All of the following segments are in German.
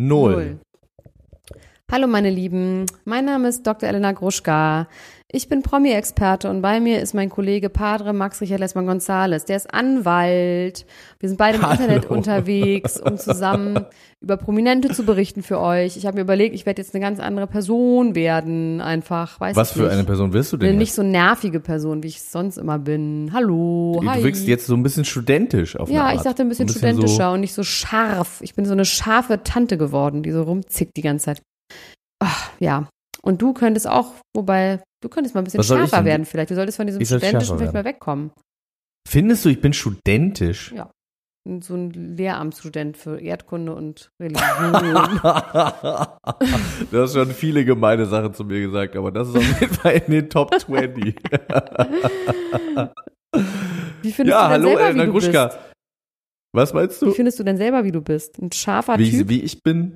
Null. Hallo meine Lieben, mein Name ist Dr. Elena Gruschka. Ich bin Promi-Experte und bei mir ist mein Kollege Padre Max Richard Lessmann Gonzales. Der ist Anwalt. Wir sind beide im Hallo. Internet unterwegs, um zusammen über Prominente zu berichten für euch. Ich habe mir überlegt, ich werde jetzt eine ganz andere Person werden, einfach. Weiß Was für nicht. eine Person bist du denn? Eine nicht so nervige Person, wie ich sonst immer bin. Hallo, hi. Du wirkst jetzt so ein bisschen studentisch auf Ja, ich dachte ein bisschen, So studentischer und nicht so scharf. Ich bin so eine scharfe Tante geworden, die so rumzickt die ganze Zeit. Ach, ja. Und du könntest auch, wobei, du könntest mal ein bisschen schärfer werden vielleicht. Du solltest von diesem Studentischen vielleicht mal wegkommen. Findest du, ich bin studentisch? Ja. So ein Lehramtsstudent für Erdkunde und Religion. du hast schon viele gemeine Sachen zu mir gesagt, aber das ist auf jeden Fall in den Top 20. Wie findest ja, du denn hallo selber, Elena wie du Gruschka. bist? Was meinst Wie du? findest du denn selber, wie du bist? Ein scharfer Wie, Typ? wie ich bin?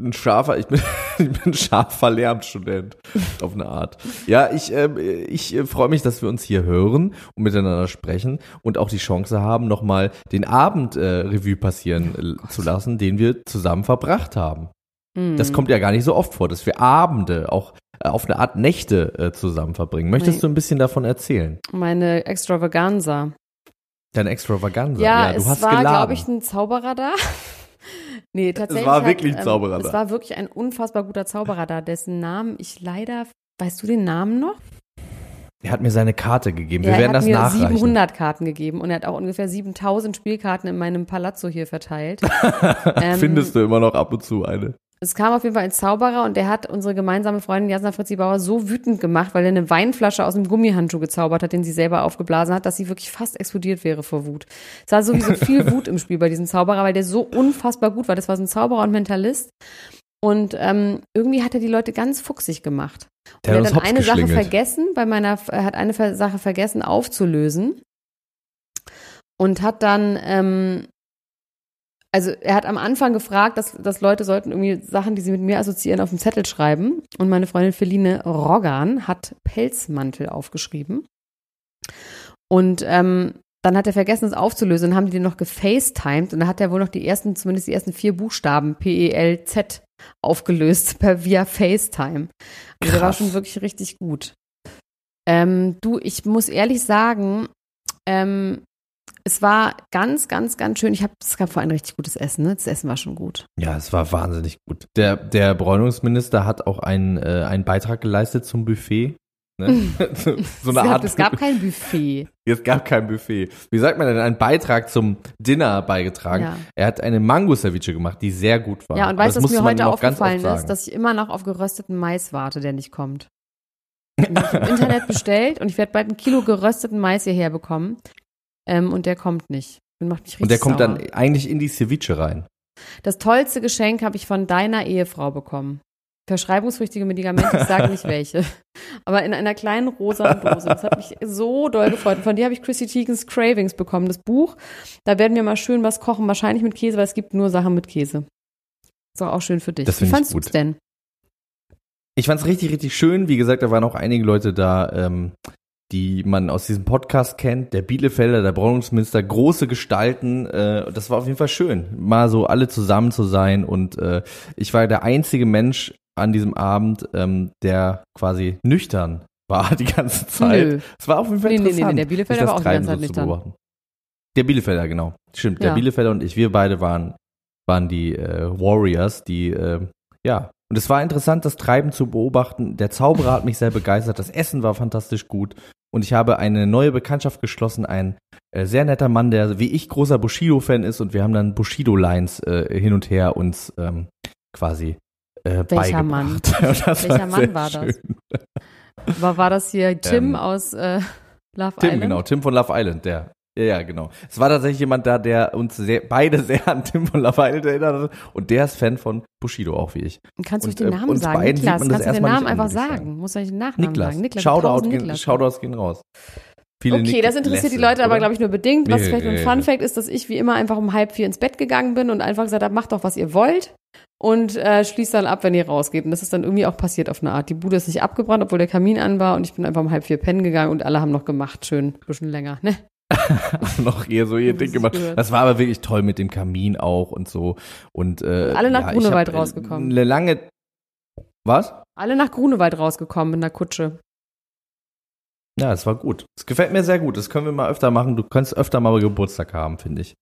Ein scharfer, ich bin, ich bin ein scharfer Lehramtsstudent auf eine Art. Ja, ich, ähm, ich äh, freue mich, dass wir uns hier hören und miteinander sprechen und auch die Chance haben, nochmal den Abend äh, Revue passieren äh, zu lassen, den wir zusammen verbracht haben. Hm. Das kommt ja gar nicht so oft vor, dass wir Abende, auch äh, auf eine Art Nächte äh, zusammen verbringen. Möchtest Nee. du ein bisschen davon erzählen? Meine Extravaganza. Deine Extravaganza. Ja, du es hast war, glaube ich, ein Zauberer da. nee, tatsächlich. war hat, wirklich ein ähm, Zauberer Es da. war wirklich ein unfassbar guter Zauberer da, dessen Namen ich leider. Weißt du den Namen noch? er hat mir seine Karte gegeben. Wir Ja, werden er hat das mir nachreichen. 700 Karten gegeben und er hat auch ungefähr 7000 Spielkarten in meinem Palazzo hier verteilt. ähm, Findest du immer noch ab und zu eine? Es kam auf jeden Fall ein Zauberer und der hat unsere gemeinsame Freundin Jasna Fritzi Bauer so wütend gemacht, weil er eine Weinflasche aus dem Gummihandschuh gezaubert hat, den sie selber aufgeblasen hat, dass sie wirklich fast explodiert wäre vor Wut. Es war sowieso viel Wut im Spiel bei diesem Zauberer, weil der so unfassbar gut war. Das war so ein Zauberer und Mentalist. Und ähm, irgendwie hat er die Leute ganz fuchsig gemacht. Der und hat er hat dann eine Sache vergessen, bei meiner, er hat eine Sache vergessen aufzulösen und hat dann, ähm, also er hat am Anfang gefragt, dass, dass Leute sollten irgendwie Sachen, die sie mit mir assoziieren, auf dem Zettel schreiben. Und meine Freundin Feline Roggan hat Pelzmantel aufgeschrieben. Und ähm, dann hat er vergessen, es aufzulösen. Dann haben die den noch gefacetimed und dann hat er wohl noch die ersten, zumindest die ersten vier Buchstaben P-E-L-Z aufgelöst per via FaceTime. Also der war schon wirklich richtig gut. Ähm, du, ich muss ehrlich sagen, ähm, es war ganz, ganz, ganz schön. Ich habe, es gab vor allem richtig gutes Essen. Ne? Das Essen war schon gut. Ja, es war wahnsinnig gut. Der, der Bräunungsminister hat auch einen, äh, einen Beitrag geleistet zum Buffet. Ne? so es, eine gab, Art. es gab kein Buffet. es gab kein Buffet. Wie sagt man denn? Einen Beitrag zum Dinner beigetragen. Ja. Er hat eine Mango-Ceviche gemacht, die sehr gut war. Ja, und weißt du, was mir heute aufgefallen ist, dass ich immer noch auf gerösteten Mais warte, der nicht kommt. Ich im Internet bestellt und ich werde bald ein Kilo gerösteten Mais hierher bekommen. Ähm, und der kommt nicht. Und macht mich richtig Und der kommt sauer. dann eigentlich in die Ceviche rein. Das tollste Geschenk habe ich von deiner Ehefrau bekommen. Verschreibungspflichtige Medikamente, ich sage nicht welche. Aber in einer kleinen rosa Dose. Das hat mich so doll gefreut. Und von dir habe ich Chrissy Teigens Cravings bekommen, das Buch. Da werden wir mal schön was kochen, wahrscheinlich mit Käse, weil es gibt nur Sachen mit Käse. Ist doch auch schön für dich. Das Wie fandst gut. du's denn? Ich fand's richtig, richtig schön. Wie gesagt, da waren auch einige Leute da, ähm, die man aus diesem Podcast kennt. Der Bielefelder, der Bräunungsminister, große Gestalten. Äh, das war auf jeden Fall schön, mal so alle zusammen zu sein. Und äh, ich war der einzige Mensch an diesem Abend, ähm, der quasi nüchtern war die ganze Zeit. Es war auf jeden Fall Nee, nee, nee, interessant. nee, der Bielefelder war das auch die ganze Treiben Zeit so zu nüchtern. beobachten. Der Bielefelder, genau. Stimmt, der Ja. Bielefelder und ich, wir beide waren, waren die äh, Warriors, die, äh, ja. Und es war interessant, das Treiben zu beobachten. Der Zauberer hat mich sehr begeistert. Das Essen war fantastisch gut. Und ich habe eine neue Bekanntschaft geschlossen. Ein äh, sehr netter Mann, der wie ich großer Bushido-Fan ist. Und wir haben dann Bushido-Lines äh, hin und her uns ähm, quasi äh, Welcher Mann? Welcher Mann sehr war das? schön. War, war das hier Tim Ähm, aus äh, Love Tim, Island? genau, Tim von Love Island, der. Ja, ja, genau. Es war tatsächlich jemand da, der uns sehr, beide sehr an Tim von Island erinnert hat. Und der ist Fan von Bushido, auch wie ich. Kannst du Und, nicht den äh, Namen sagen? Niklas, kannst du den Namen einfach sagen? Muss ich den Nachnamen Niklas. sagen? Niklas, Shoutout, gehen, Niklas. Shoutouts gehen raus. Viele Okay, das interessiert die Leute aber, glaube ich, nur bedingt. Was Nee, vielleicht ein nee, Fun nee. Fact ist, dass ich wie immer einfach um halb vier ins Bett gegangen bin und einfach gesagt habe, macht doch, was ihr wollt. Und äh, schließt dann ab, wenn ihr rausgeht. Und das ist dann irgendwie auch passiert auf eine Art. Die Bude ist nicht abgebrannt, obwohl der Kamin an war. Und ich bin einfach um halb vier pennen gegangen und alle haben noch gemacht. Schön, bisschen länger. Ne? noch eher so ihr Ding gemacht. gehört. Das war aber wirklich toll mit dem Kamin auch und so. Und äh, Alle nach ja, Grunewald äh, rausgekommen. Eine lange. Was? Alle nach Grunewald rausgekommen in der Kutsche. Ja, es war gut. Es gefällt mir sehr gut. Das können wir mal öfter machen. Du kannst öfter mal Geburtstag haben, finde ich.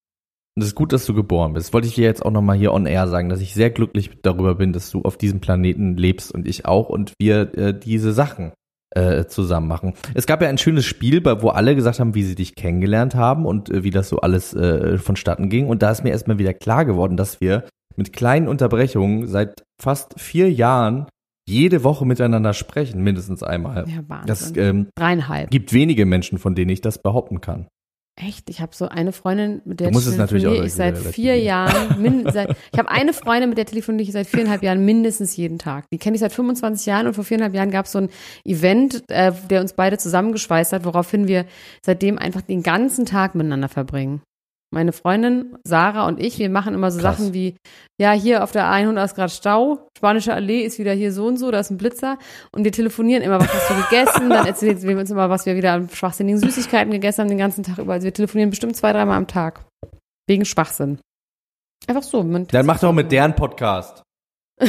Und es ist gut, dass du geboren bist. Das wollte ich dir jetzt auch nochmal hier on air sagen, dass ich sehr glücklich darüber bin, dass du auf diesem Planeten lebst und ich auch und wir äh, diese Sachen äh, zusammen machen. Es gab ja ein schönes Spiel, bei, wo alle gesagt haben, wie sie dich kennengelernt haben und äh, wie das so alles äh, vonstatten ging. Und da ist mir erstmal wieder klar geworden, dass wir mit kleinen Unterbrechungen seit fast vier Jahren jede Woche miteinander sprechen, mindestens einmal. Ja, Wahnsinn. Das ähm, Dreieinhalb. gibt wenige Menschen, von denen ich das behaupten kann. Echt? Ich habe so eine Freundin, mit der telefoniere ich seit vier Jahren. Min, seit, ich habe eine Freundin, mit der telefoniere ich seit viereinhalb Jahren mindestens jeden Tag. Die kenne ich seit 25 Jahren und vor viereinhalb Jahren gab es so ein Event, äh, der uns beide zusammengeschweißt hat, woraufhin wir seitdem einfach den ganzen Tag miteinander verbringen. Meine Freundin Sarah und ich, wir machen immer so Krass. Sachen wie, ja, hier auf der 100 ist gerade Stau, Spanische Allee ist wieder hier so und so, da ist ein Blitzer und wir telefonieren immer, was hast du gegessen, dann erzählen wir uns immer, was wir wieder an schwachsinnigen Süßigkeiten gegessen haben den ganzen Tag über. Also wir telefonieren bestimmt zwei, dreimal am Tag. Wegen Schwachsinn. Einfach so. Dann mach doch mit deren Podcast.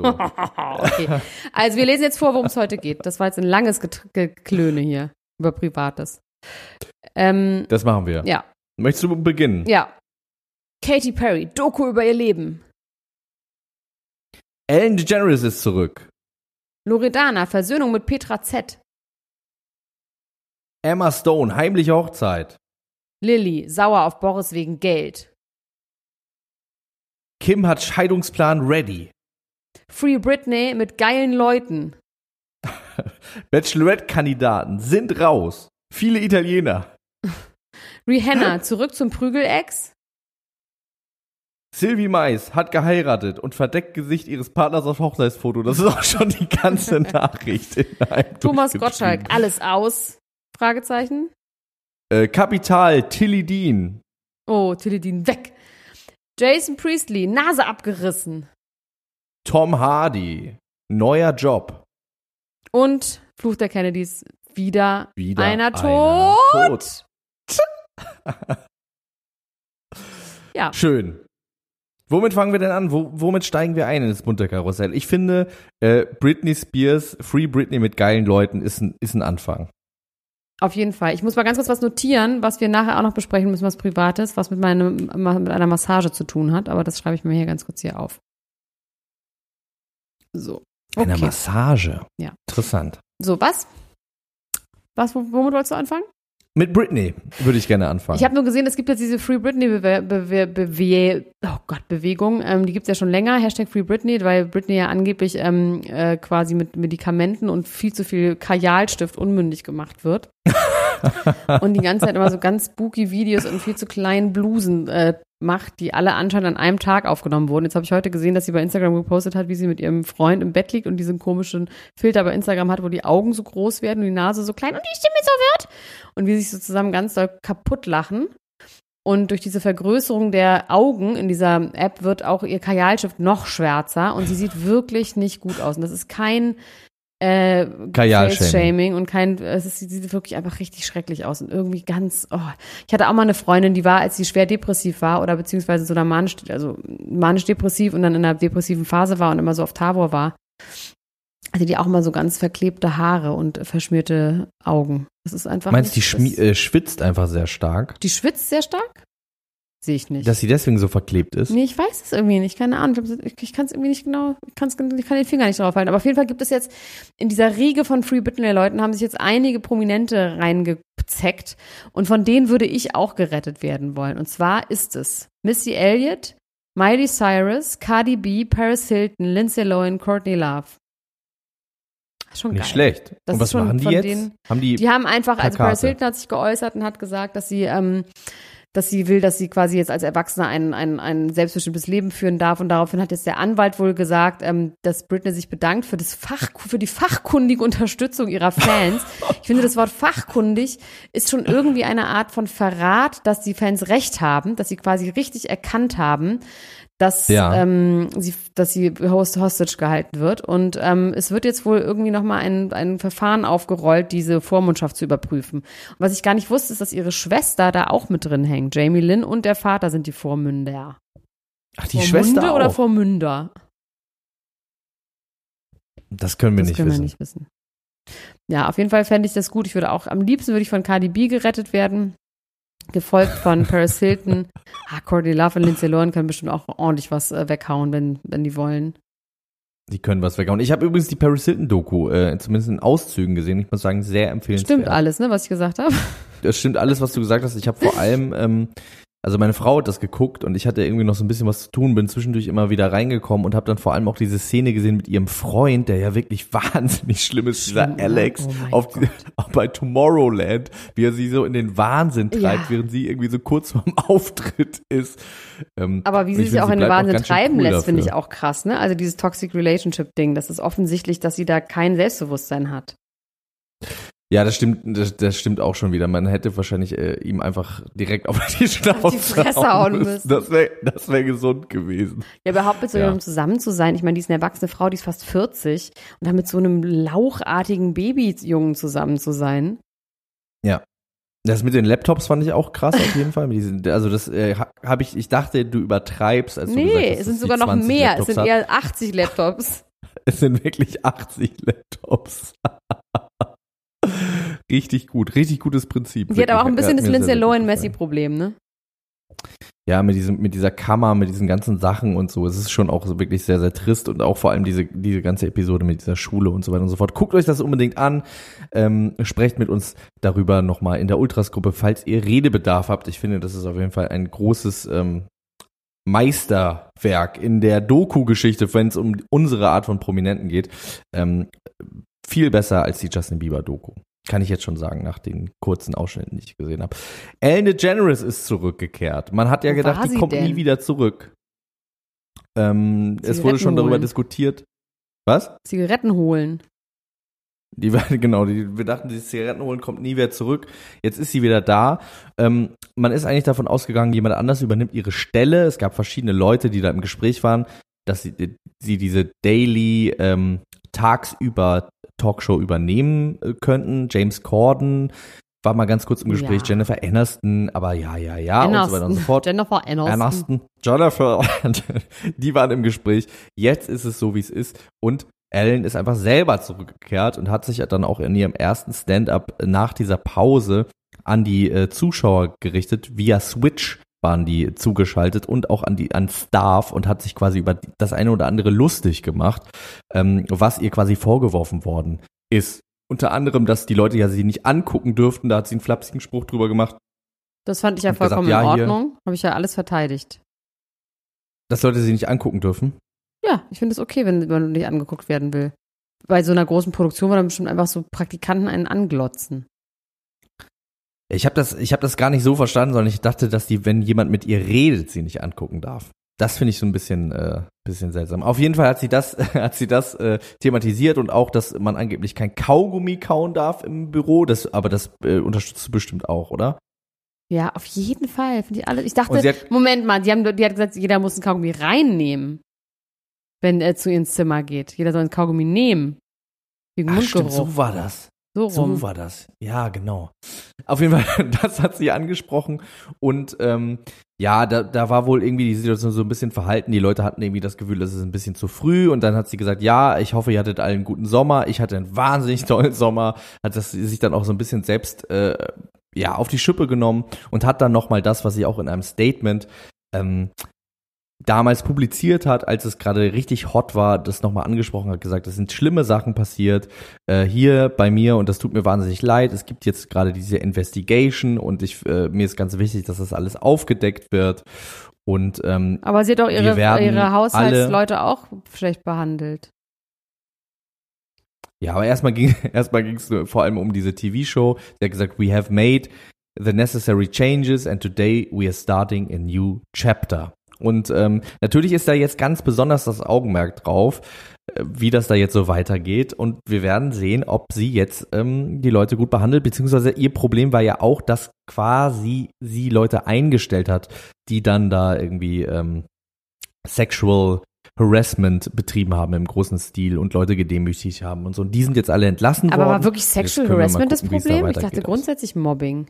So. okay. Also wir lesen jetzt vor, worum es heute geht. Das war jetzt ein langes Geklöne hier über Privates. Ähm, Das machen wir. ja, Möchtest du beginnen? ja. Katy Perry, Doku über ihr Leben. Ellen DeGeneres ist zurück. Loredana, Versöhnung mit Petra Z. Emma Stone, heimliche Hochzeit. Lilly, sauer auf Boris wegen Geld. Kim hat Scheidungsplan ready. Free Britney mit geilen Leuten. Bachelorette-Kandidaten sind raus. Viele Italiener. Rihanna, zurück zum Prügelex. Sylvie Mais hat geheiratet und verdeckt Gesicht ihres Partners auf Hochzeitsfoto. Das ist auch schon die ganze Nachricht. in einem Thomas. Gottschalk, alles aus? Fragezeichen. Äh, Kapital, Tilly Dean. Oh, Teledin weg. Jason Priestley, Nase abgerissen. Tom Hardy. Neuer Job. Und Fluch der Kennedys, wieder, Wieder einer einer tot. tot. Ja, Schön. Womit fangen wir denn an? Wo, womit steigen wir ein in das bunte Karussell? Ich finde, äh, Britney Spears, Free Britney mit geilen Leuten ist ein, ist ein Anfang. auf jeden Fall. Ich muss mal ganz kurz was notieren, was wir nachher auch noch besprechen müssen, was Privates, was mit, meinem, mit einer Massage zu tun hat. Aber das schreibe ich mir hier ganz kurz hier auf. So. Eine Okay. Massage. Ja. Interessant. So, was? Was, womit wolltest du anfangen? Mit Britney würde ich gerne anfangen. Ich habe nur gesehen, es gibt jetzt diese Free Britney Bewe Bewe Bewe oh Gott, Bewegung. Ähm, die gibt's ja schon länger. Hashtag Free Britney, weil Britney ja angeblich ähm, äh, quasi mit Medikamenten und viel zu viel Kajalstift unmündig gemacht wird. und die ganze Zeit immer so ganz spooky Videos und viel zu kleinen Blusen äh, macht, die alle anscheinend an einem Tag aufgenommen wurden. Jetzt habe ich heute gesehen, dass sie bei Instagram gepostet hat, wie sie mit ihrem Freund im Bett liegt und diesen komischen Filter bei Instagram hat, wo die Augen so groß werden und die Nase so klein und die Stimme so wird. Und wie sie sich so zusammen ganz doll kaputt lachen. Und durch diese Vergrößerung der Augen in dieser App wird auch ihr Kajalstift noch schwärzer und sie sieht wirklich nicht gut aus. Und das ist kein äh, Kajalshaming. Face-Shaming und kein, es ist, sie sieht wirklich einfach richtig schrecklich aus und irgendwie ganz, oh. Ich hatte auch mal eine Freundin, die war, als sie schwer depressiv war oder beziehungsweise so einer manisch, also manisch-depressiv und dann in einer depressiven Phase war und immer so auf Tavor war. Also die auch mal so ganz verklebte Haare und verschmierte Augen. Das ist einfach. Meinst du, die äh, schwitzt einfach sehr stark? die schwitzt sehr stark? Sehe ich nicht. Dass sie deswegen so verklebt ist? Nee, ich weiß es irgendwie nicht, keine Ahnung. Ich, ich, kann es irgendwie nicht genau, ich, kann's, ich kann den Finger nicht drauf halten. Aber auf jeden Fall gibt es jetzt in dieser Riege von Free Britney-Leuten haben sich jetzt einige Prominente reingezeckt. Und von denen würde ich auch gerettet werden wollen. Und zwar ist es Missy Elliott, Miley Cyrus, Cardi B, Paris Hilton, Lindsay Lohan, Courtney Love. Schon Nicht geil. schlecht. Das und was machen die jetzt? denen- Haben die, Die haben einfach, also Paris Plakate. Hilton hat sich geäußert und hat gesagt, dass sie, ähm, dass sie will, dass sie quasi jetzt als Erwachsene ein, ein, ein selbstbestimmtes Leben führen darf. Und daraufhin hat jetzt der Anwalt wohl gesagt, ähm, dass Britney sich bedankt für das Fach, für die fachkundige Unterstützung ihrer Fans. Ich finde, das Wort fachkundig ist schon irgendwie eine Art von Verrat, dass die Fans recht haben, dass sie quasi richtig erkannt haben, dass Ja. ähm, sie, dass sie host hostage gehalten wird. Und ähm, es wird jetzt wohl irgendwie nochmal ein, ein Verfahren aufgerollt, diese Vormundschaft zu überprüfen. Und was ich gar nicht wusste, ist, dass ihre Schwester da auch mit drin hängt. Jamie Lynn und der Vater sind die Vormünder. ach, die Vormunde Schwester oder auch. Vormünder? das können wir das nicht können wissen. wir nicht wissen. Ja, auf jeden Fall fände ich das gut. Ich würde auch, am liebsten würde ich von Cardi B gerettet werden. Gefolgt von Paris Hilton. Ah, Courtney Love und Lindsay Lohan können bestimmt auch ordentlich was äh, weghauen, wenn, wenn die wollen. Die können was weghauen. Ich habe übrigens die Paris Hilton Doku, äh, zumindest in Auszügen gesehen. Ich muss sagen, sehr empfehlenswert. Stimmt alles, ne, was ich gesagt habe? Das stimmt alles, was du gesagt hast. Ich habe vor allem, ähm, also meine Frau hat das geguckt und ich hatte irgendwie noch so ein bisschen was zu tun, bin zwischendurch immer wieder reingekommen und habe dann vor allem auch diese Szene gesehen mit ihrem Freund, der ja wirklich wahnsinnig schlimm ist, dieser? Alex, Oh auf auch bei Tomorrowland, wie er sie so in den Wahnsinn treibt, Ja. während sie irgendwie so kurz vorm Auftritt ist. Ähm, Aber wie sie ich sich auch in den Wahnsinn treiben cool lässt, finde ich auch krass, ne? Also dieses Toxic Relationship Ding, das ist offensichtlich, dass sie da kein Selbstbewusstsein hat. Ja, das stimmt, das, das stimmt auch schon wieder. Man hätte wahrscheinlich äh, ihm einfach direkt auf die Schnauze Fresse hauen müssen. Das wäre das wär gesund gewesen. Ja, überhaupt mit so Ja. jemandem zusammen zu sein. Ich meine, die ist eine erwachsene Frau, die ist fast 40 und dann mit so einem lauchartigen Babyjungen zusammen zu sein. Das mit den Laptops fand ich auch krass auf jeden Fall. Also das äh, habe ich, ich dachte, du übertreibst, als du gesagt Nee, hast, es sind sogar noch 20 mehr. Es sind hat. eher 80 Laptops. es sind wirklich 80 Laptops. Richtig gut, richtig gutes Prinzip. Sie hat aber auch ein bisschen das Lindsay. Lohan-Messi-Problem, ne? Ja, mit diesem, mit dieser Kammer, mit diesen ganzen Sachen und so. Es ist schon auch so wirklich sehr, sehr trist und auch vor allem diese, diese ganze Episode mit dieser Schule und so weiter und so fort. Guckt euch das unbedingt an. Ähm, sprecht mit uns darüber nochmal in der Ultras-Gruppe, falls ihr Redebedarf habt. Ich finde, das ist auf jeden Fall ein großes ähm, Meisterwerk in der Doku-Geschichte, wenn es um unsere Art von Prominenten geht. Ähm, viel besser als die Justin Bieber-Doku. Kann ich jetzt schon sagen, nach den kurzen Ausschnitten, die ich gesehen habe. Ellen DeGeneres ist zurückgekehrt. Man hat ja Wo gedacht, die sie kommt denn? nie wieder zurück. Ähm, es wurde schon Zigaretten darüber holen. diskutiert. Was? Zigaretten holen. Die war, genau, die, wir dachten, die Zigaretten holen kommt nie wieder zurück. Jetzt ist sie wieder da. Ähm, man ist eigentlich davon ausgegangen, jemand anders übernimmt ihre Stelle. Es gab verschiedene Leute, die da im Gespräch waren, dass sie, sie diese Daily ähm, tagsüber Talkshow übernehmen äh, könnten. James Corden war mal ganz kurz im Gespräch, Ja. Jennifer Aniston, aber ja, ja, ja und so weiter und so fort. Jennifer Aniston. Aniston, Jennifer, die waren im Gespräch. Jetzt ist es so, wie es ist. Und Ellen ist einfach selber zurückgekehrt und hat sich dann auch in ihrem ersten Stand-up nach dieser Pause an die äh, Zuschauer gerichtet. Via Switch waren die zugeschaltet und auch an die an Staff und hat sich quasi über das eine oder andere lustig gemacht, ähm, was ihr quasi vorgeworfen worden ist. Unter anderem, dass die Leute ja sie nicht angucken dürften. Da hat sie einen flapsigen Spruch drüber gemacht. Das fand ich ja Hat gesagt, vollkommen ja, in. Ordnung. Habe ich ja alles verteidigt. Dass Leute sie nicht angucken dürfen. Ja, ich finde es okay, wenn man nicht angeguckt werden will. Bei so einer großen Produktion war dann bestimmt einfach so Praktikanten einen anglotzen. Ich habe das, ich habe das gar nicht so verstanden, sondern ich dachte, dass die, wenn jemand mit ihr redet, sie nicht angucken darf. Das finde ich so ein bisschen, äh, bisschen seltsam. Auf jeden Fall hat sie das, hat sie das äh, thematisiert und auch, dass man angeblich kein Kaugummi kauen darf im Büro. Das, aber das äh, unterstützt du bestimmt auch, oder? Ja, auf jeden Fall. Finde ich alle. Ich dachte, hat- Moment mal, die, haben, die hat gesagt, jeder muss ein Kaugummi reinnehmen, wenn er zu ihr ins Zimmer geht. Jeder soll ein Kaugummi nehmen. Wegen Ach, Mundgeruch. stimmt, so war das. So rum. So war das. Ja, genau. Auf jeden Fall, das hat sie angesprochen. Und ähm, ja, da, da war wohl irgendwie die Situation so ein bisschen verhalten. Die Leute hatten irgendwie das Gefühl, das ist ein bisschen zu früh. Und dann hat sie gesagt, ja, ich hoffe, ihr hattet allen einen guten Sommer. Ich hatte einen wahnsinnig tollen Sommer. Hat das sich dann auch so ein bisschen selbst äh, ja auf die Schippe genommen und hat dann nochmal das, was sie auch in einem Statement ähm, damals publiziert hat, als es gerade richtig hot war, das nochmal angesprochen hat, gesagt, es sind schlimme Sachen passiert äh, hier bei mir und das tut mir wahnsinnig leid. Es gibt jetzt gerade diese Investigation und ich, äh, mir ist ganz wichtig, dass das alles aufgedeckt wird. Und ähm, aber sie hat doch ihre, ihre Haushaltsleute auch schlecht behandelt. Ja, aber erstmal ging erstmal ging es vor allem um diese TV-Show. Sie hat gesagt, we have made the necessary changes and today we are starting a new chapter. Und ähm, natürlich ist da jetzt ganz besonders das Augenmerk drauf, äh, wie das da jetzt so weitergeht. Und wir werden sehen, ob sie jetzt ähm, die Leute gut behandelt, beziehungsweise ihr Problem war ja auch, dass quasi sie Leute eingestellt hat, die dann da irgendwie ähm, Sexual Harassment betrieben haben im großen Stil und Leute gedemütigt haben und so. Und die sind jetzt alle entlassen Aber worden. Aber war wirklich Sexual Harassment gucken, das Problem? Da ich dachte grundsätzlich Mobbing.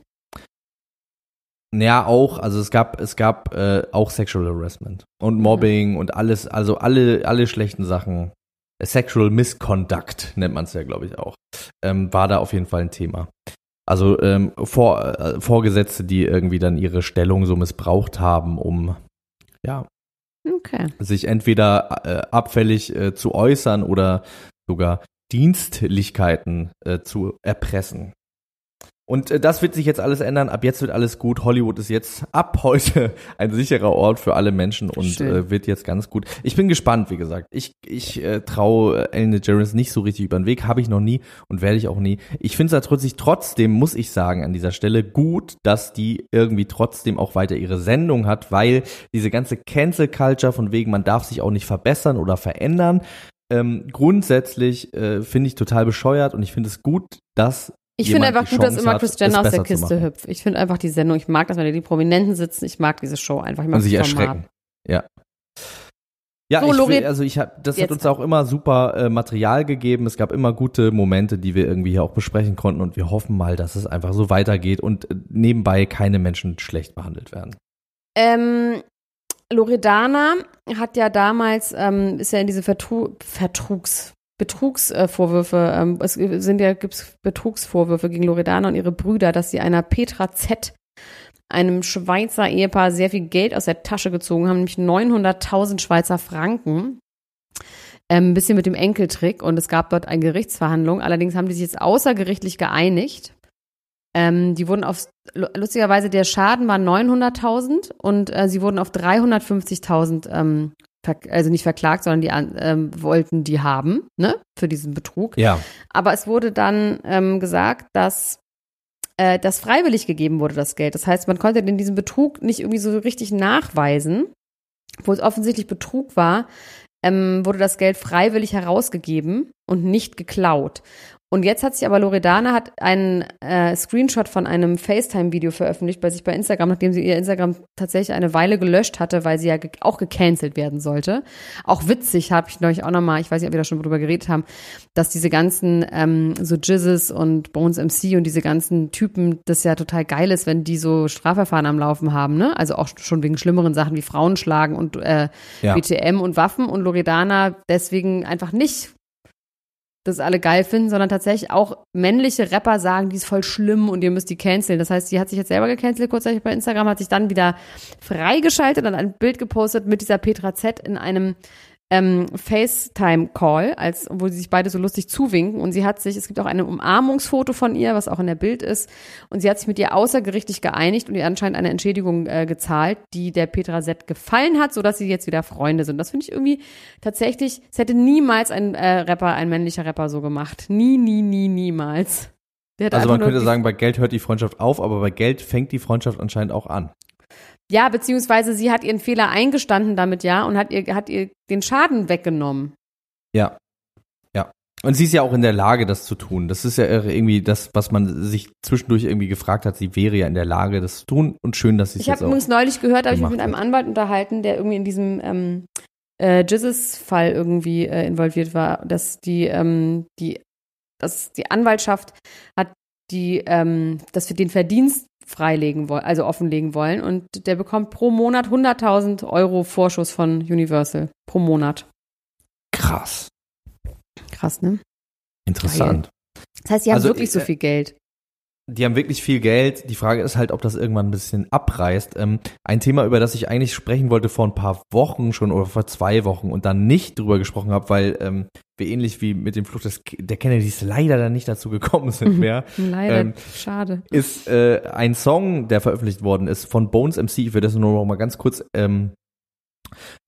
Ja, auch, also es gab, es gab äh, auch Sexual Harassment und Mobbing mhm. und alles, also alle, alle schlechten Sachen. Sexual Misconduct nennt man es ja, glaube ich, auch. Ähm, war da auf jeden Fall ein Thema. Also ähm, Vor, äh, Vorgesetzte, die irgendwie dann ihre Stellung so missbraucht haben, um ja okay. sich entweder äh, abfällig äh, zu äußern oder sogar Dienstlichkeiten äh, zu erpressen. Und äh, das wird sich jetzt alles ändern. Ab jetzt wird alles gut. Hollywood ist jetzt ab heute ein sicherer Ort für alle Menschen und äh, wird jetzt ganz gut. Ich bin gespannt, wie gesagt. Ich, ich äh, traue äh, Ellen DeGeneres nicht so richtig über den Weg. Habe ich noch nie und werde ich auch nie. Ich finde es trotzdem, trotzdem, muss ich sagen, an dieser Stelle gut, dass die irgendwie trotzdem auch weiter ihre Sendung hat, weil diese ganze Cancel Culture von wegen, man darf sich auch nicht verbessern oder verändern, ähm, grundsätzlich äh, finde ich total bescheuert und ich finde es gut, dass ich finde einfach gut, dass immer Chris Jenner aus der Kiste hüpft. Ich finde einfach die Sendung, ich mag das, wenn die Prominenten sitzen, ich mag diese Show einfach. Ich mag Und sich erschrecken. Ja. Ja, so, ich will, also ich hab, das hat uns auch immer super äh, Material gegeben. Es gab immer gute Momente, die wir irgendwie hier auch besprechen konnten und wir hoffen mal, dass es einfach so weitergeht und äh, nebenbei keine Menschen schlecht behandelt werden. Ähm, Loredana hat ja damals, ähm, ist ja in diese Vertru Vertrugs, Betrugsvorwürfe, ähm, es sind ja, gibt's Betrugsvorwürfe gegen Loredana und ihre Brüder, dass sie einer Petra Z, einem Schweizer Ehepaar, sehr viel Geld aus der Tasche gezogen haben, nämlich 900.000 Schweizer Franken. Ähm, ein bisschen mit dem Enkeltrick und es gab dort eine Gerichtsverhandlung. Allerdings haben die sich jetzt außergerichtlich geeinigt. Ähm, die wurden auf, lustigerweise, der Schaden war 900.000 und äh, sie wurden auf 350.000 ähm, also nicht verklagt, sondern die ähm, wollten die haben, ne, für diesen Betrug. Ja. Aber es wurde dann ähm, gesagt, dass äh, das freiwillig gegeben wurde, das Geld. Das heißt, man konnte den diesen Betrug nicht irgendwie so richtig nachweisen, wo es offensichtlich Betrug war. Ähm, wurde das Geld freiwillig herausgegeben und nicht geklaut. Und jetzt hat sich aber Loredana hat einen äh, Screenshot von einem FaceTime-Video veröffentlicht bei sich bei Instagram, nachdem sie ihr Instagram tatsächlich eine Weile gelöscht hatte, weil sie ja ge auch gecancelt werden sollte. Auch witzig habe ich neulich auch nochmal, ich weiß nicht, ob wir da schon drüber geredet haben, dass diese ganzen ähm, so Jizzes und Bones MC und diese ganzen Typen, das ja total geil ist, wenn die so Strafverfahren am Laufen haben, ne? Also auch schon wegen schlimmeren Sachen wie Frauen schlagen und äh, ja. BTM und Waffen und Loredana deswegen einfach nicht das alle geil finden, sondern tatsächlich auch männliche Rapper sagen, die ist voll schlimm und ihr müsst die canceln. Das heißt, sie hat sich jetzt selber gecancelt kurzzeitig bei Instagram, hat sich dann wieder freigeschaltet und ein Bild gepostet mit dieser Petra Z in einem ähm, FaceTime-Call, als wo sie sich beide so lustig zuwinken. Und sie hat sich, es gibt auch ein Umarmungsfoto von ihr, was auch in der Bild ist. Und sie hat sich mit ihr außergerichtlich geeinigt und ihr anscheinend eine Entschädigung äh, gezahlt, die der Petra Z gefallen hat, sodass sie jetzt wieder Freunde sind. Das finde ich irgendwie tatsächlich, es hätte niemals ein äh, Rapper, ein männlicher Rapper so gemacht. Nie, nie, nie, niemals. Also man könnte sagen, bei Geld hört die Freundschaft auf, aber bei Geld fängt die Freundschaft anscheinend auch an. Ja, beziehungsweise sie hat ihren Fehler eingestanden damit, ja, und hat ihr, hat ihr den Schaden weggenommen. Ja. Ja. Und sie ist ja auch in der Lage, das zu tun. Das ist ja irgendwie das, was man sich zwischendurch irgendwie gefragt hat. Sie wäre ja in der Lage, das zu tun. Und schön, dass sie es Ich habe übrigens neulich gehört, habe ich mich mit einem Anwalt unterhalten, der irgendwie in diesem ähm, äh, Jizzes-Fall irgendwie äh, involviert war, dass die, ähm, die, dass die Anwaltschaft hat die, ähm, das für den Verdienst freilegen wollen, also offenlegen wollen. Und der bekommt pro Monat 100.000 Euro Vorschuss von Universal. Pro Monat. Krass. Krass, ne? Interessant. Das heißt, die haben Also, wirklich so äh, viel Geld. Die haben wirklich viel Geld. Die Frage ist halt, ob das irgendwann ein bisschen abreißt. Ähm, ein Thema, über das ich eigentlich sprechen wollte vor ein paar Wochen schon oder vor zwei Wochen und dann nicht drüber gesprochen habe, weil ähm, wir ähnlich wie mit dem Fluch des, der Kennedys leider dann nicht dazu gekommen sind mehr. Leider, ähm, schade. ist äh, ein Song, der veröffentlicht worden ist von Bones MC. Ich will das nur noch mal ganz kurz, ähm,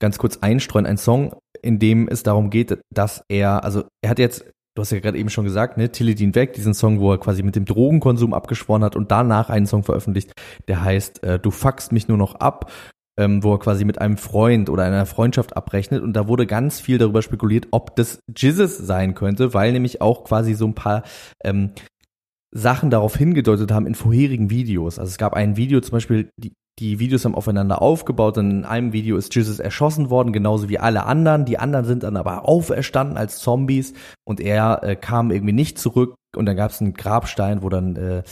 ganz kurz einstreuen. Ein Song, in dem es darum geht, dass er, also er hat jetzt, du hast ja gerade eben schon gesagt, ne, Tilidin weg, diesen Song, wo er quasi mit dem Drogenkonsum abgeschworen hat und danach einen Song veröffentlicht, der heißt äh, Du fuckst mich nur noch ab. Ähm, wo er quasi mit einem Freund oder einer Freundschaft abrechnet und da wurde ganz viel darüber spekuliert, ob das Jizzes sein könnte, weil nämlich auch quasi so ein paar ähm, Sachen darauf hingedeutet haben in vorherigen Videos. Also es gab ein Video zum Beispiel, die, die Videos haben aufeinander aufgebaut und in einem Video ist Jesus erschossen worden, genauso wie alle anderen. Die anderen sind dann aber auferstanden als Zombies und er äh, kam irgendwie nicht zurück und dann gab es einen Grabstein, wo dann äh,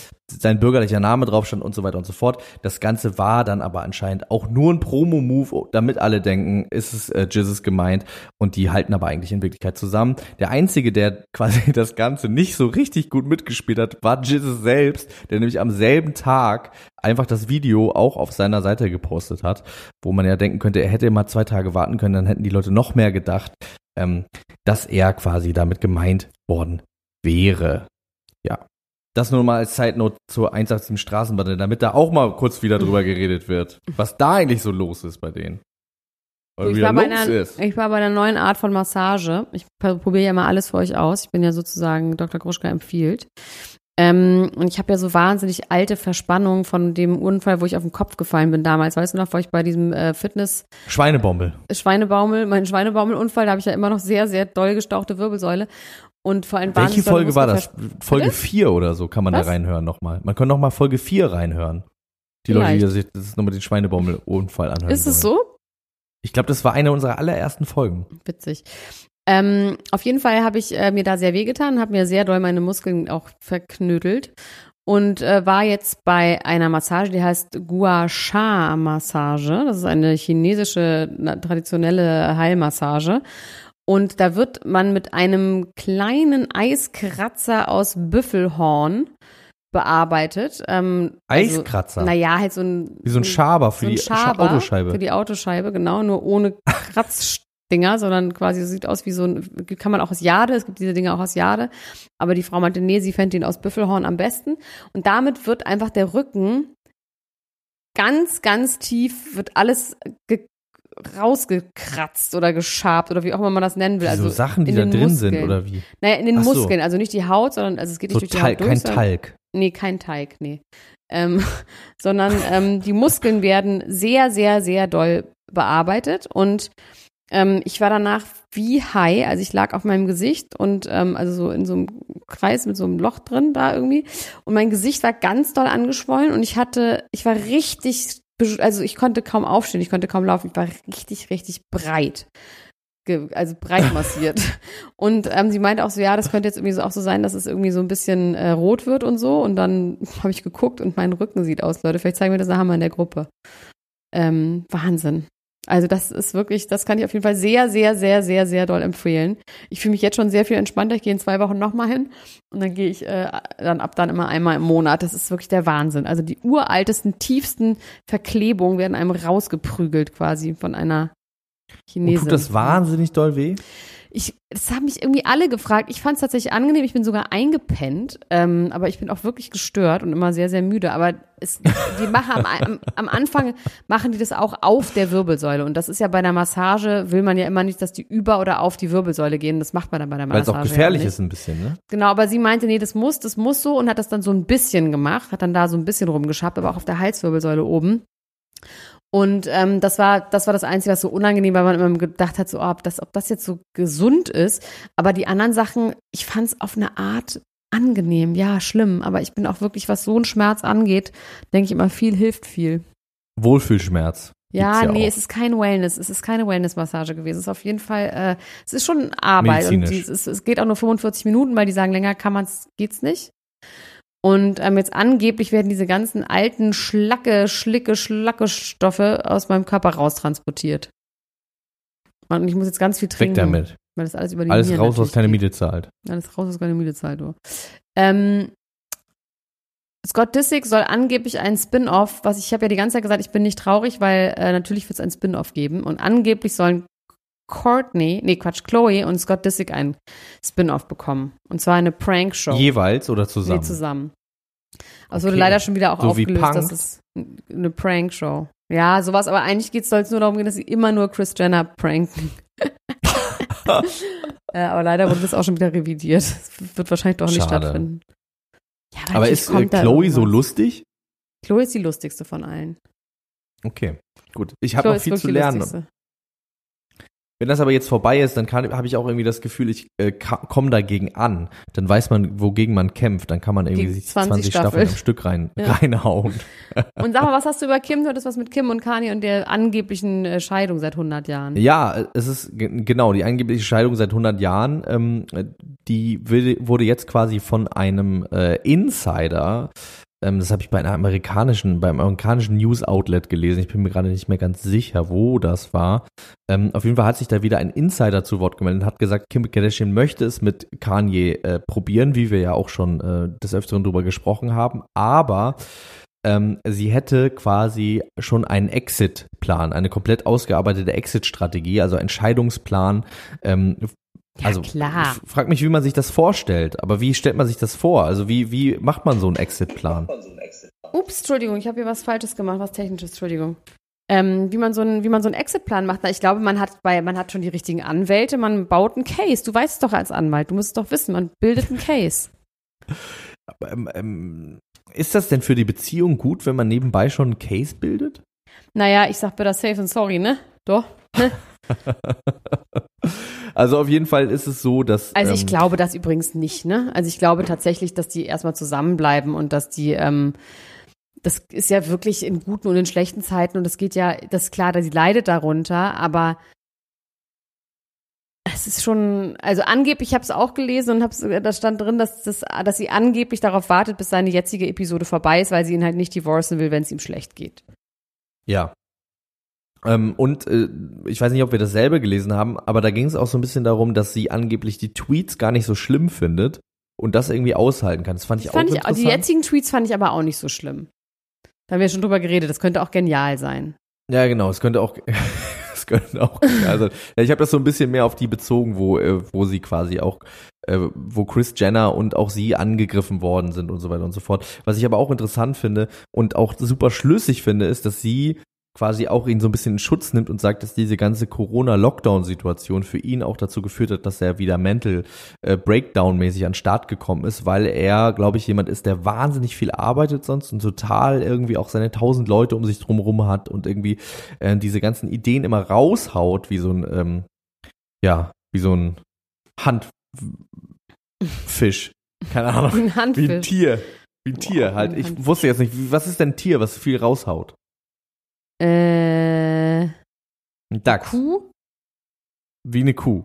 sein bürgerlicher Name drauf stand und so weiter und so fort. Das Ganze war dann aber anscheinend auch nur ein Promo-Move, damit alle denken, ist es äh, Jesus gemeint und die halten aber eigentlich in Wirklichkeit zusammen. Der Einzige, der quasi das Ganze nicht so richtig gut mitgespielt hat, war Jesus selbst, der nämlich am selben Tag einfach das Video auch auf seiner Seite gepostet hat, wo man ja denken könnte, er hätte mal zwei Tage warten können, dann hätten die Leute noch mehr gedacht, ähm, dass er quasi damit gemeint worden wäre. Das nur mal als Zeitnote zur Einsatz im Straßenbahn, damit da auch mal kurz wieder drüber geredet wird, was da eigentlich so los ist bei denen. Ich war, bei einer, ist. ich war bei einer neuen Art von Massage. Ich probiere ja mal alles für euch aus. Ich bin ja sozusagen Dr. Gruschka empfiehlt. Ähm, und ich habe ja so wahnsinnig alte Verspannungen von dem Unfall, wo ich auf den Kopf gefallen bin damals. Weißt du noch, wo ich bei diesem äh, Fitness Schweinebommel. Schweinebaumel, mein Schweinebaumelunfall, da habe ich ja immer noch sehr, sehr doll gestauchte Wirbelsäule. Und vor allem Welche Folge war das? Folge Bitte? 4 oder so kann man Was? da reinhören nochmal. Man kann nochmal Folge 4 reinhören. Die Leute, die sich das nochmal den Schweinebaumel-Unfall anhören Ist es wollen. so? Ich glaube, das war eine unserer allerersten Folgen. Witzig. Ähm, auf jeden Fall habe ich äh, mir da sehr wehgetan, habe mir sehr doll meine Muskeln auch verknödelt und äh, war jetzt bei einer Massage, die heißt Gua Sha Massage. Das ist eine chinesische traditionelle Heilmassage. Und da wird man mit einem kleinen Eiskratzer aus Büffelhorn bearbeitet. Ähm, Eiskratzer? naja, halt so ein Wie so ein Schaber für so ein die Schaber Autoscheibe. Für die Autoscheibe, genau, nur ohne Kratzdinger, sondern quasi sieht aus wie so ein, kann man auch aus Jade, es gibt diese Dinge auch aus Jade. Aber die Frau meinte, nee, sie fände ihn aus Büffelhorn am besten. Und damit wird einfach der Rücken ganz, ganz tief, wird alles ge rausgekratzt oder geschabt oder wie auch immer man das nennen will. also Also Sachen, die in da drin Muskeln. sind, oder wie? Naja, in den Ach so. Muskeln, also nicht die Haut, sondern also es geht nicht So durch die Talg, Haut durch. kein sondern- Talg. Nee, kein Teig, nee. Ähm, sondern ähm, die Muskeln werden sehr, sehr, sehr doll bearbeitet und ähm, ich war danach wie high, also ich lag auf meinem Gesicht und ähm, also so in so einem Kreis mit so einem Loch drin da irgendwie und mein Gesicht war ganz doll angeschwollen und ich hatte, ich war richtig, also ich konnte kaum aufstehen, ich konnte kaum laufen, ich war richtig, richtig breit. Also breit massiert. Und ähm, sie meinte auch so, ja, das könnte jetzt irgendwie so auch so sein, dass es irgendwie so ein bisschen äh, rot wird und so. Und dann habe ich geguckt und mein Rücken sieht aus, Leute. Vielleicht zeigen wir das nachher mal in der Gruppe. Ähm, Wahnsinn. Also das ist wirklich, das kann ich auf jeden Fall sehr, sehr, sehr, sehr, sehr doll empfehlen. Ich fühle mich jetzt schon sehr viel entspannter. Ich gehe in zwei Wochen nochmal hin und dann gehe ich äh, dann ab dann immer einmal im Monat. Das ist wirklich der Wahnsinn. Also die uraltesten, tiefsten Verklebungen werden einem rausgeprügelt quasi von einer Und Chinesin. tut das wahnsinnig doll weh? Ich, das haben mich irgendwie alle gefragt. Ich fand es tatsächlich angenehm. Ich bin sogar eingepennt, ähm, aber ich bin auch wirklich gestört und immer sehr, sehr müde. Aber es, die machen am, am, am Anfang machen die das auch auf der Wirbelsäule. Und das ist ja bei einer Massage, will man ja immer nicht, dass die über oder auf die Wirbelsäule gehen. Das macht man dann bei der Weil Massage. es auch gefährlich ja ist ein bisschen, ne? Genau, aber sie meinte, nee, das muss, das muss so und hat das dann so ein bisschen gemacht, hat dann da so ein bisschen rumgeschabt, aber auch auf der Halswirbelsäule oben. Und ähm, das war das war das Einzige, was so unangenehm, weil man immer gedacht hat, so oh, ob das ob das jetzt so gesund ist. Aber die anderen Sachen, ich fand es auf eine Art angenehm. Ja, schlimm. Aber ich bin auch wirklich, was so einen Schmerz angeht, denke ich immer, viel hilft viel. Wohlfühlschmerz. Ja, ja nee, auch. es ist kein Wellness, es ist keine Wellness-Massage gewesen. Es ist auf jeden Fall, äh, es ist schon Arbeit und die, es, es geht auch nur 45 Minuten, weil die sagen, länger kann man's, geht's nicht. Und ähm, jetzt angeblich werden diese ganzen alten Schlacke, Schlicke, Schlacke Stoffe aus meinem Körper raustransportiert. Und ich muss jetzt ganz viel trinken. Weg damit. Weil das alles über die Alles Nieren raus, was keine. Miete zahlt. Alles raus, was keine Miete zahlt. Du. Ähm, Scott Disick soll angeblich einen Spin-off, was ich habe ja die ganze Zeit gesagt, ich bin nicht traurig, weil äh, natürlich wird es einen Spin-off geben. Und angeblich sollen Courtney, nee Quatsch, Chloe und Scott Disick einen Spin-off bekommen. Und zwar eine Prank-Show. Jeweils oder Nee, zusammen? zusammen. Aber es wurde Okay. leider schon wieder auch So aufgelöst, dass es eine Prank-Show. Ja, sowas, aber eigentlich soll es nur darum gehen, dass sie immer nur Chris Jenner pranken. ja, aber leider wurde das auch schon wieder revidiert. Das wird wahrscheinlich doch nicht Schade. stattfinden. Ja, Aber ist äh, Chloe so lustig? Chloe ist die lustigste von allen. Okay, gut. Ich habe noch viel zu lernen. Wenn das aber jetzt vorbei ist, dann habe ich auch irgendwie das Gefühl, ich äh, komme dagegen an. Dann weiß man, wogegen man kämpft. Dann kann man irgendwie sich 20 20, Staffeln Staffeln. am Stück rein, Ja. reinhauen. Und sag mal, was hast du über Kim? Du hattest was mit Kim und Kanye und der angeblichen äh, Scheidung seit 100 Jahren. Ja, es ist ge- genau die angebliche Scheidung seit 100 Jahren. Ähm, die will- wurde jetzt quasi von einem äh, Insider, ähm, das habe ich bei einer amerikanischen, beim amerikanischen News Outlet gelesen. Ich bin mir gerade nicht mehr ganz sicher, wo das war. Ähm, auf jeden Fall hat sich da wieder ein Insider zu Wort gemeldet und hat gesagt, Kim Kardashian möchte es mit Kanye äh, probieren, wie wir ja auch schon äh, des Öfteren drüber gesprochen haben. Aber ähm, sie hätte quasi schon einen Exit-Plan, eine komplett ausgearbeitete Exit-Strategie, also Entscheidungsplan. Ähm, Ja, also klar. ich frag mich, wie man sich das vorstellt. Aber wie stellt man sich das vor? Also wie, wie macht man so einen Exit-Plan? Ups, Entschuldigung, ich habe hier was Falsches gemacht, was Technisches, Entschuldigung. Ähm, wie man so einen, wie man so einen Exit-Plan macht. Na, ich glaube, man hat bei, man hat schon die richtigen Anwälte, man baut einen Case. Du weißt es doch als Anwalt, du musst es doch wissen, man bildet einen Case. Ähm, ähm, ist das denn für die Beziehung gut, wenn man nebenbei schon einen Case bildet? Naja, ich sag better safe and sorry, ne? Doch. Also auf jeden Fall ist es so, dass. Also ich ähm, glaube das übrigens nicht, ne? Also ich glaube tatsächlich, dass die erstmal zusammenbleiben und dass die, ähm, das ist ja wirklich in guten und in schlechten Zeiten und es geht ja, das ist klar, dass sie leidet darunter, aber es ist schon, also angeblich, ich habe es auch gelesen und hab's, da stand drin, dass, das, dass sie angeblich darauf wartet, bis seine jetzige Episode vorbei ist, weil sie ihn halt nicht divorcen will, wenn es ihm schlecht geht. Ja. Ähm, und äh, ich weiß nicht, ob wir dasselbe gelesen haben, aber da ging es auch so ein bisschen darum, dass sie angeblich die Tweets gar nicht so schlimm findet und das irgendwie aushalten kann. Das fand ich fand auch ich, interessant. die jetzigen Tweets fand ich aber auch nicht so schlimm. Da haben wir schon drüber geredet, das könnte auch genial sein. Ja, genau. Es könnte auch, es könnte auch. Also, ja, ich habe das so ein bisschen mehr auf die bezogen, wo, äh, wo sie quasi auch, äh, wo Chris Jenner und auch sie angegriffen worden sind und so weiter und so fort. Was ich aber auch interessant finde und auch super schlüssig finde, ist, dass sie quasi auch ihn so ein bisschen in Schutz nimmt und sagt, dass diese ganze Corona-Lockdown-Situation für ihn auch dazu geführt hat, dass er wieder mental äh, Breakdown-mäßig an den Start gekommen ist, weil er, glaube ich, jemand ist, der wahnsinnig viel arbeitet sonst und total irgendwie auch seine tausend Leute um sich drumherum hat und irgendwie äh, diese ganzen Ideen immer raushaut, wie so ein, ähm, ja, wie so ein Handfisch. Keine Ahnung. Ein Wie ein Handfisch. Tier. Wie ein Wow, Tier halt. ein Ich Handfisch. wusste jetzt nicht, was ist denn ein Tier, was viel raushaut? Äh, Ein Dachs. Kuh? Wie eine Kuh.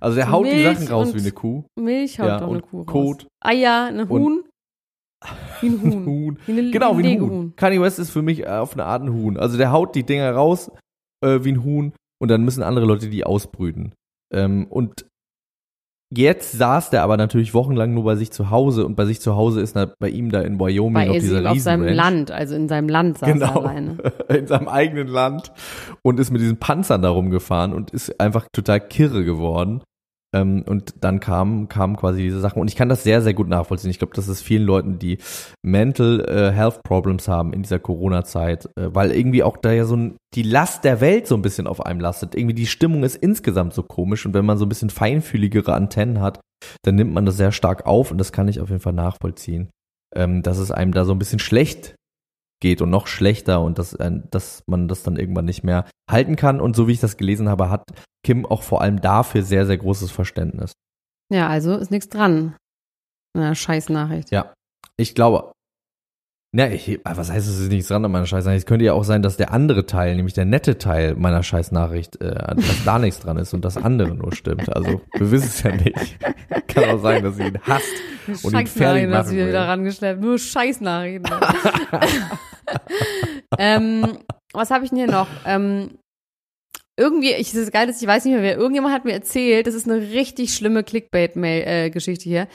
Also der haut die Milch Sachen raus wie eine Kuh. Milch haut Ja, doch eine Kuh raus. Kot. Eier, ein Huhn. Wie ein Huhn. Huhn. Wie eine, Genau, wie ein Legehuhn. Huhn. Kanye West ist für mich äh, auf eine Art ein Huhn. Also der haut die Dinger raus äh, wie ein Huhn und dann müssen andere Leute die ausbrüten. Ähm, und jetzt saß der aber natürlich wochenlang nur bei sich zu Hause und bei sich zu Hause ist na, bei ihm da in Wyoming Bei auf dieser Esim auf seinem Riesenranch. Land, also in seinem Land saß er Genau, alleine. in seinem eigenen Land und ist mit diesen Panzern da rumgefahren und ist einfach total kirre geworden. Ähm, und dann kamen kamen quasi diese Sachen und ich kann das sehr sehr gut nachvollziehen. Ich glaube, das ist vielen Leuten, die Mental äh, Health Problems haben in dieser Corona-Zeit, äh, weil irgendwie auch da ja so ein, die Last der Welt so ein bisschen auf einem lastet. Irgendwie die Stimmung ist insgesamt so komisch und wenn man so ein bisschen feinfühligere Antennen hat, dann nimmt man das sehr stark auf und das kann ich auf jeden Fall nachvollziehen, ähm, dass es einem da so ein bisschen schlecht geht und noch schlechter und dass, äh, dass man das dann irgendwann nicht mehr halten kann. Und so wie ich das gelesen habe, hat Kim auch vor allem dafür sehr, sehr großes Verständnis. Ja, also ist nichts dran. Na, scheiß Nachricht. Ja. Ich glaube, Na, ich, was heißt, es ist nichts dran an meiner Scheißnachricht? Es könnte ja auch sein, dass der andere Teil, nämlich der nette Teil meiner Scheißnachricht, äh, dass da nichts dran ist und das andere nur stimmt. Also, wir wissen es ja nicht. Kann auch sein, dass sie ihn hasst und ihn fertig machen wieder will. wieder rangeschleppt. Nur Scheißnachrichten. ähm, was habe ich denn hier noch? Ähm, irgendwie, ich, das ist geil, ich weiß nicht mehr wer, irgendjemand hat mir erzählt, das ist eine richtig schlimme Clickbait-Geschichte hier.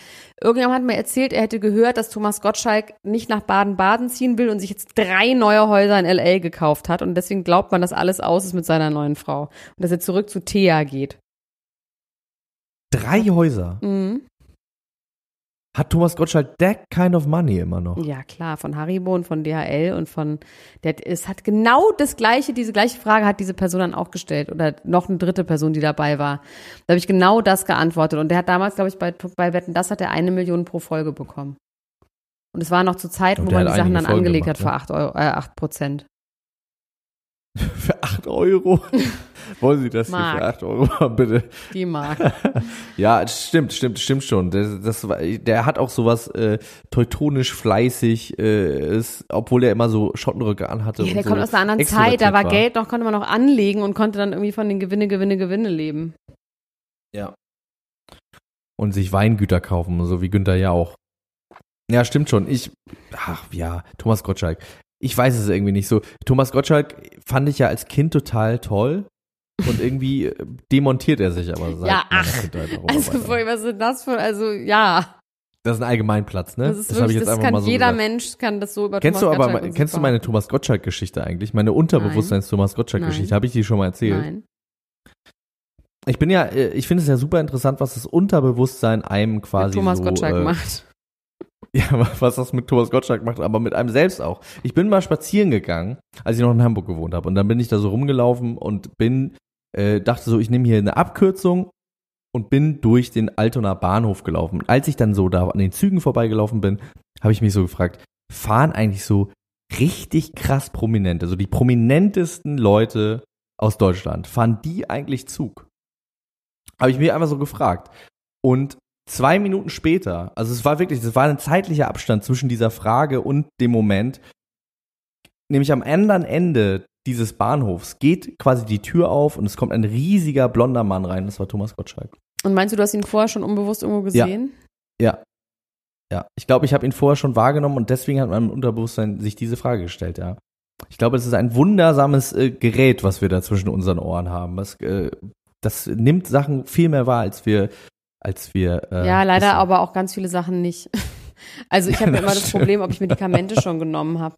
Irgendjemand hat mir erzählt, er hätte gehört, dass Thomas Gottschalk nicht nach Baden-Baden ziehen will und sich jetzt drei neue Häuser in L.A. gekauft hat und deswegen glaubt man, dass alles aus ist mit seiner neuen Frau und dass er zurück zu Thea geht. Drei Häuser. Mhm. Hat Thomas Gottschalk that kind of money immer noch? Ja, klar, von Haribo und von DHL und von, der, es hat genau das gleiche, diese gleiche Frage hat diese Person dann auch gestellt oder noch eine dritte Person, die dabei war. Da habe ich genau das geantwortet und der hat damals, glaube ich, bei, bei Wetten, das hat er eine Million pro Folge bekommen. Und es war noch zu Zeiten, wo man die Sachen dann Folgen angelegt gemacht, hat für acht Euro, äh, acht Prozent. Für acht Euro? Wollen Sie das hier Mark. für acht Euro haben, bitte? Die mag. Ja, stimmt, stimmt, stimmt schon. Das, das, war- der hat auch sowas äh, teutonisch fleißig, äh, ist, obwohl er immer so Schottenröcke anhatte. Ja, der so kommt aus einer anderen Zeit, da extrovertiert war Geld noch, konnte man noch anlegen und konnte dann irgendwie von den Gewinne, Gewinne, Gewinne leben. Ja. Und sich Weingüter kaufen, so wie Günther ja auch. Ja, stimmt schon. Ich, ach ja, Thomas Gottschalk. Ich weiß es irgendwie nicht so. Thomas Gottschalk fand ich ja als Kind total toll. Und irgendwie äh, demontiert er sich aber Ja, ach. Auch Also, weiter. was ist das für, also, ja. Das ist ein Allgemeinplatz, ne? Das ist habe ich jetzt das einfach kann mal so jeder gesagt. Mensch kann das so über Kennst du Thomas aber, Gottschalk kennst du meine Thomas Gottschalk-Geschichte eigentlich? Meine Unterbewusstseins-Thomas Gottschalk-Geschichte. Habe ich die schon mal erzählt? Nein. Ich bin ja, äh, ich finde es ja super interessant, was das Unterbewusstsein einem quasi Thomas so, Gottschalk äh, macht. Ja, was das mit Thomas Gottschalk macht, aber mit einem selbst auch. Ich bin mal spazieren gegangen, als ich noch in Hamburg gewohnt habe. Und dann bin ich da so rumgelaufen und bin, äh, dachte so, ich nehme hier eine Abkürzung und bin durch den Altonaer Bahnhof gelaufen. Als ich dann so da an den Zügen vorbeigelaufen bin, habe ich mich so gefragt, fahren eigentlich so richtig krass prominente, so die prominentesten Leute aus Deutschland, fahren die eigentlich Zug? Habe ich mir einfach so gefragt. Und zwei Minuten später, also es war wirklich, es war ein zeitlicher Abstand zwischen dieser Frage und dem Moment, nämlich am anderen Ende dieses Bahnhofs geht quasi die Tür auf und es kommt ein riesiger blonder Mann rein. Das war Thomas Gottschalk. Und meinst du, du hast ihn vorher schon unbewusst irgendwo gesehen? Ja. Ja. Ich glaube, ich habe ihn vorher schon wahrgenommen und deswegen hat mein Unterbewusstsein sich diese Frage gestellt, ja. Ich glaube, es ist ein wundersames äh, Gerät, was wir da zwischen unseren Ohren haben. Das, äh, das nimmt Sachen viel mehr wahr, als wir, als wir. Äh, Ja, leider wissen. aber auch ganz viele Sachen nicht. Also ich habe ja immer das Problem, ob ich Medikamente schon genommen habe.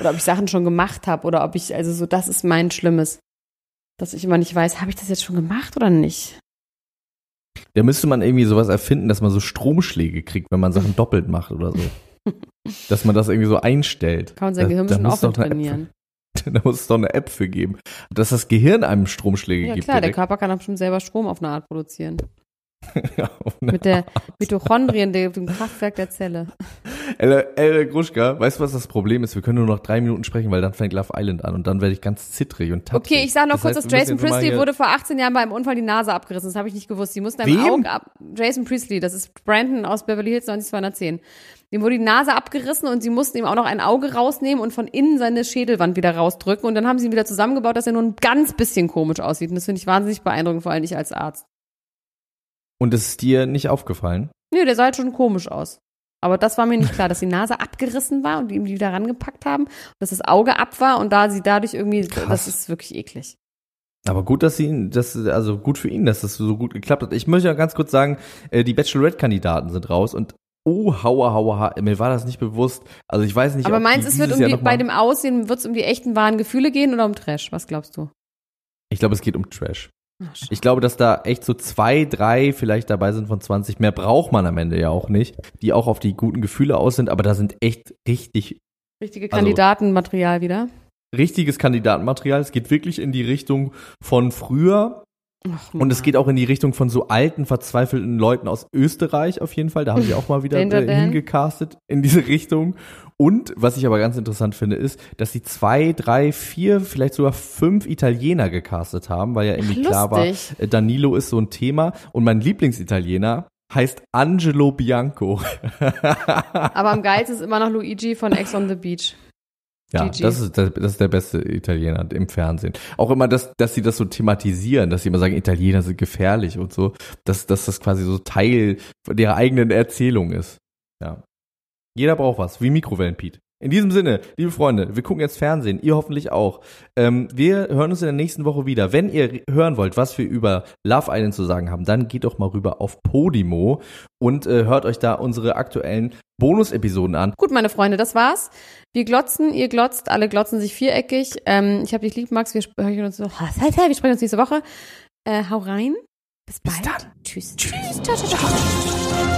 Oder ob ich Sachen schon gemacht habe. Oder ob ich, also so, das ist mein Schlimmes. Dass ich immer nicht weiß, habe ich das jetzt schon gemacht oder nicht? Da müsste man irgendwie sowas erfinden, dass man so Stromschläge kriegt, wenn man Sachen doppelt macht oder so. Dass man das irgendwie so einstellt. Kann man sein Gehirn da schon App trainieren. für- Da muss es doch eine App für geben. Dass das Gehirn einem Stromschläge Ja gibt. klar, der direkt. Körper kann auch bestimmt selber Strom auf eine Art produzieren. Mit der Mitochondrien, der- dem Kraftwerk der Zelle. Ey, ey, Gruschka, weißt du, was das Problem ist? Wir können nur noch drei Minuten sprechen, weil dann fängt Love Island an und dann werde ich ganz zittrig und tapsig. Okay, ich sage noch Das kurz, heißt, dass Jason Priestley wurde vor 18 Jahren bei einem Unfall die Nase abgerissen. Das habe ich nicht gewusst. Die mussten einem? Auge ab. Jason Priestley, das ist Brandon aus Beverly Hills 90210. Dem wurde die Nase abgerissen und sie mussten ihm auch noch ein Auge rausnehmen und von innen seine Schädelwand wieder rausdrücken. Und dann haben sie ihn wieder zusammengebaut, dass er nur ein ganz bisschen komisch aussieht. Und das finde ich wahnsinnig beeindruckend, vor allem ich als Arzt. Und es ist dir nicht aufgefallen? Nö, der sah halt schon komisch aus. Aber das war mir nicht klar, dass die Nase abgerissen war und die ihm die wieder rangepackt haben, dass das Auge ab war und da sie dadurch irgendwie, Krass. das ist wirklich eklig. Aber gut, dass sie, das, also gut für ihn, dass das so gut geklappt hat. Ich möchte ja ganz kurz sagen, äh, die Bachelorette-Kandidaten sind raus und oh, hauer, hauer, mir war das nicht bewusst. Also ich weiß nicht, Aber meinst du, es wird um die, bei dem Aussehen, wird es um die echten wahren Gefühle gehen oder um Trash? Was glaubst du? Ich glaube, es geht um Trash. Ich glaube, dass da echt so zwei, drei vielleicht dabei sind von 20. Mehr braucht man am Ende ja auch nicht, die auch auf die guten Gefühle aus sind, aber da sind echt richtig Richtige Also- Kandidatenmaterial wieder. richtiges Kandidatenmaterial. Es geht wirklich in die Richtung von früher Ach, und es geht auch in die Richtung von so alten, verzweifelten Leuten aus Österreich auf jeden Fall. Da haben sie auch mal wieder äh, hingecastet in diese Richtung. Und was ich aber ganz interessant finde, ist, dass sie zwei, drei, vier, vielleicht sogar fünf Italiener gecastet haben, weil ja irgendwie klar war, äh, Danilo ist so ein Thema. Und mein Lieblingsitaliener heißt Angelo Bianco. Aber am geilsten ist immer noch Luigi von Ex on the Beach. Ja, das ist, das ist der beste Italiener im Fernsehen. Auch immer, dass, dass sie das so thematisieren, dass sie immer sagen, Italiener sind gefährlich und so, dass, dass das quasi so Teil der eigenen Erzählung ist. Ja. Jeder braucht was, wie Mikrowellen, Pete. In diesem Sinne, liebe Freunde, wir gucken jetzt Fernsehen, ihr hoffentlich auch. Ähm, wir hören uns in der nächsten Woche wieder. Wenn ihr hören wollt, was wir über Love Island zu sagen haben, dann geht doch mal rüber auf Podimo und äh, hört euch da unsere aktuellen Bonus-Episoden an. Gut, meine Freunde, das war's. Wir glotzen, ihr glotzt, alle glotzen sich viereckig. Ähm, ich habe dich lieb, Max. Wir sprechen uns, noch- wir sprechen uns nächste Woche. Äh, hau rein. Bis bald. dann. Tschüss. Tschüss. Ciao, ciao, ciao.